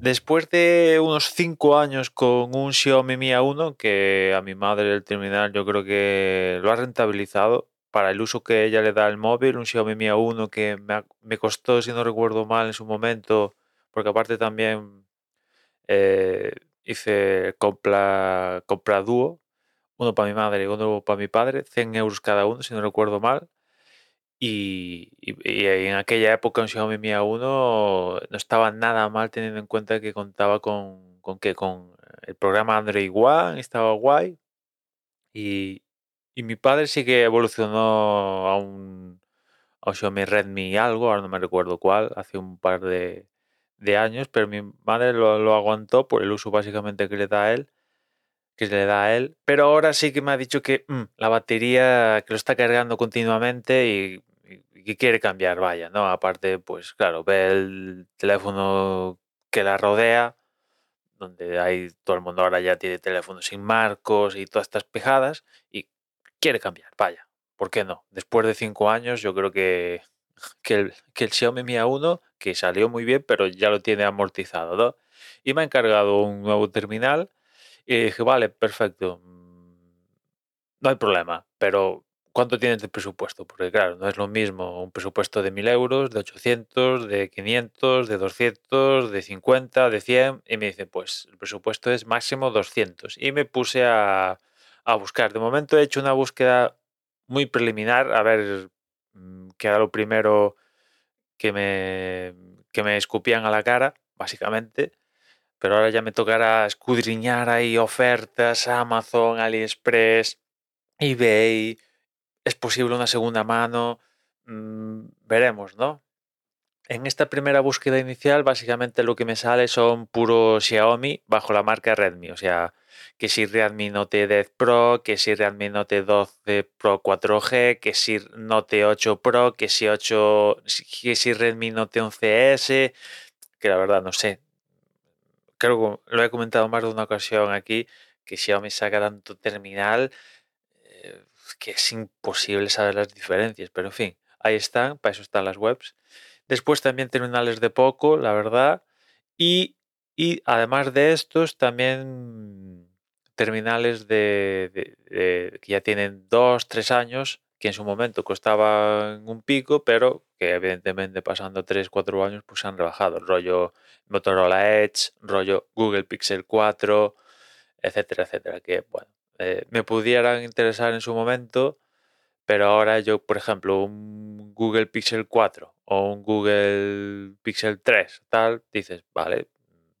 Después de unos 5 años con un Xiaomi Mi A1, que a mi madre el terminal yo creo que lo ha rentabilizado para el uso que ella le da al móvil, un Xiaomi Mi A1 que me, costó, si no recuerdo mal, en su momento, porque aparte también eh, hice compra, compra dúo, uno para mi madre y uno para mi padre, 100 euros cada uno, si no recuerdo mal. Y, en aquella época un Xiaomi Mi A1 no estaba nada mal teniendo en cuenta que contaba con, con, que, con el programa Android One, estaba guay. Y, y mi padre sí que evolucionó a un, a un Xiaomi Redmi algo, ahora no me recuerdo cuál, hace un par de, de años, pero mi madre lo, lo, aguantó por el uso básicamente que le da a él, que le da a él. Pero ahora sí que me ha dicho que mm, la batería que lo está cargando continuamente y, y, que quiere cambiar, vaya, ¿no? Aparte, pues claro, ve el teléfono que la rodea, donde hay todo el mundo ahora ya tiene teléfonos sin marcos y todas estas pejadas, y quiere cambiar, vaya. ¿Por qué no? Después de cinco años, yo creo que que el, que el Xiaomi Mi A1, que salió muy bien, pero ya lo tiene amortizado. Y me ha encargado un nuevo terminal y dije, vale, perfecto, mm, no hay problema, pero ¿cuánto tienes de presupuesto? Porque claro, no es lo mismo un presupuesto de 1000 euros, de 800, de 500, de 200, de 50, de 100, y me dice, pues el presupuesto es máximo 200. Y me puse a, a buscar. De momento he hecho una búsqueda muy preliminar, a ver Mm, que era lo primero que me, que me escupían a la cara, básicamente. Pero ahora ya me tocará escudriñar ahí ofertas, Amazon, AliExpress, eBay. Es posible una segunda mano. Mm, veremos, ¿no? En esta primera búsqueda inicial, básicamente lo que me sale son puros Xiaomi bajo la marca Redmi. O sea, que si Redmi Note 10 Pro, que si Redmi Note 12 Pro 4G, que si Note 8 Pro, que si 8, que si Redmi Note 11S, que la verdad no sé. Creo que lo he comentado más de una ocasión aquí, que Xiaomi saca tanto terminal que es imposible saber las diferencias, pero en fin, ahí están, para eso están las webs. Después también terminales de poco, la verdad. Y, y además de estos, también terminales de, que ya tienen dos, tres años, que en su momento costaban un pico, pero que evidentemente pasando tres, cuatro años pues han rebajado. Rollo Motorola Edge, rollo Google Pixel 4, etcétera, etcétera. Que bueno, eh, me pudieran interesar en su momento, pero ahora yo, por ejemplo, un Google Pixel 4 o un Google Pixel 3, tal, dices, vale,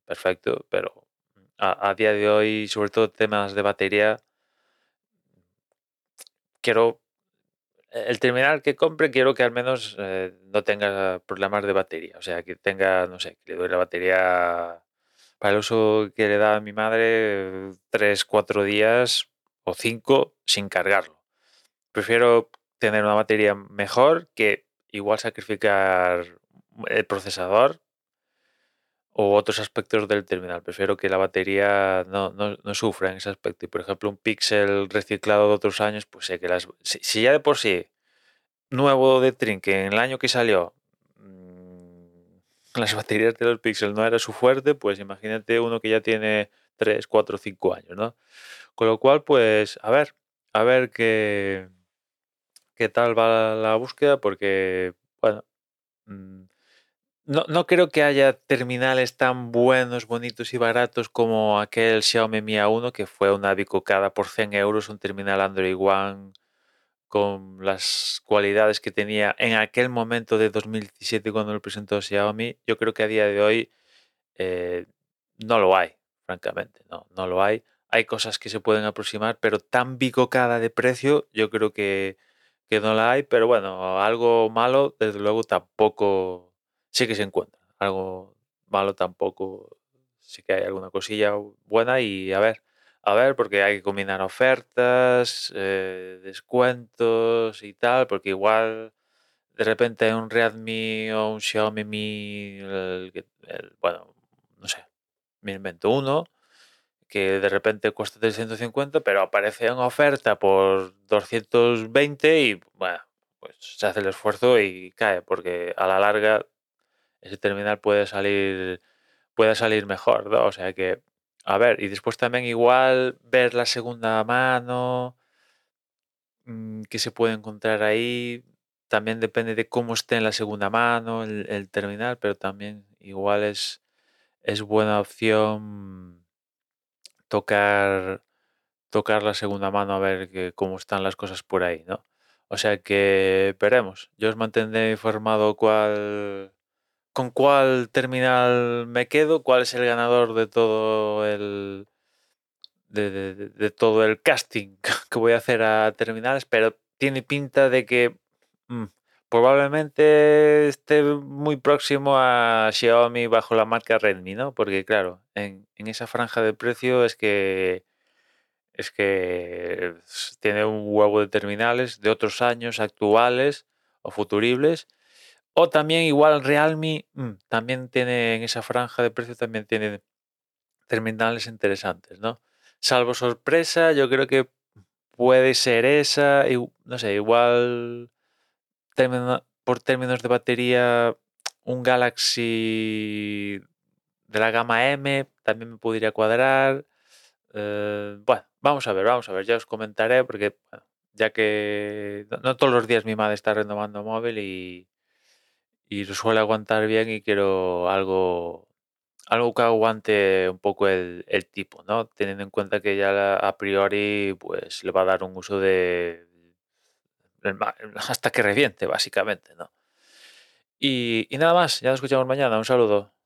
perfecto, pero a, día de hoy, sobre todo temas de batería, quiero el terminal que compre quiero que al menos eh, no tenga problemas de batería. O sea, que tenga, no sé, que le doy la batería para el uso que le da a mi madre 3, 4 días o 5 sin cargarlo. Prefiero tener una batería mejor que igual sacrificar el procesador o otros aspectos del terminal. Prefiero que la batería no, sufra en ese aspecto. Y por ejemplo, un Pixel reciclado de otros años, pues sé que las. Si, ya de por sí, nuevo de Trinque, en el año que salió, las baterías de los Pixel no era su fuerte, pues imagínate uno que ya tiene 3, 4, 5 años, ¿no? Con lo cual, pues, a ver, a ver qué, qué tal va la búsqueda, porque, bueno. Mm, no, no, creo que haya terminales tan buenos, bonitos y baratos como aquel Xiaomi Mi A1 que fue una bicocada por 100 euros, un terminal Android One con las cualidades que tenía en aquel momento de 2017 cuando lo presentó Xiaomi. Yo creo que a día de hoy eh, no lo hay, francamente, no, no lo hay. Hay cosas que se pueden aproximar, pero tan bicocada de precio yo creo que, que no la hay. Pero bueno, algo malo, desde luego tampoco sí que se encuentra. Algo malo tampoco, sí que hay alguna cosilla buena y a ver, a ver, porque hay que combinar ofertas, eh, descuentos y tal, porque igual de repente un Redmi o un Xiaomi Mi, bueno, no sé, me invento uno, que de repente cuesta 350, pero aparece en oferta por 220 y bueno, pues se hace el esfuerzo y cae, porque a la larga ese terminal puede salir pueda salir mejor, ¿no? O sea que, a ver, y después también igual ver la segunda mano, mm, que se puede encontrar ahí, también depende de cómo esté en la segunda mano el, terminal, pero también igual es, es buena opción tocar, tocar la segunda mano a ver que- cómo están las cosas por ahí, ¿no? O sea que veremos. Yo os mantendré informado cuál, con cuál terminal me quedo, cuál es el ganador de todo el de, todo el casting que voy a hacer a terminales, pero tiene pinta de que mm, probablemente esté muy próximo a Xiaomi bajo la marca Redmi, ¿no? Porque claro, en, en esa franja de precio es que es que tiene un huevo de terminales de otros años actuales o futuribles. O también igual Realme mm, también tiene en esa franja de precio también tiene terminales interesantes, ¿no? Salvo sorpresa, yo creo que puede ser esa, igu- no sé, igual por términos de batería, un Galaxy de la gama M también me podría cuadrar. Eh, bueno, vamos a ver, vamos a ver, ya os comentaré porque bueno, ya que no todos los días mi madre está renovando móvil y, y suele aguantar bien y quiero algo, algo que aguante un poco el, el tipo, ¿no? Teniendo en cuenta que ya a priori pues le va a dar un uso de hasta que reviente, básicamente, ¿no? Y, y nada más, ya nos escuchamos mañana, un saludo.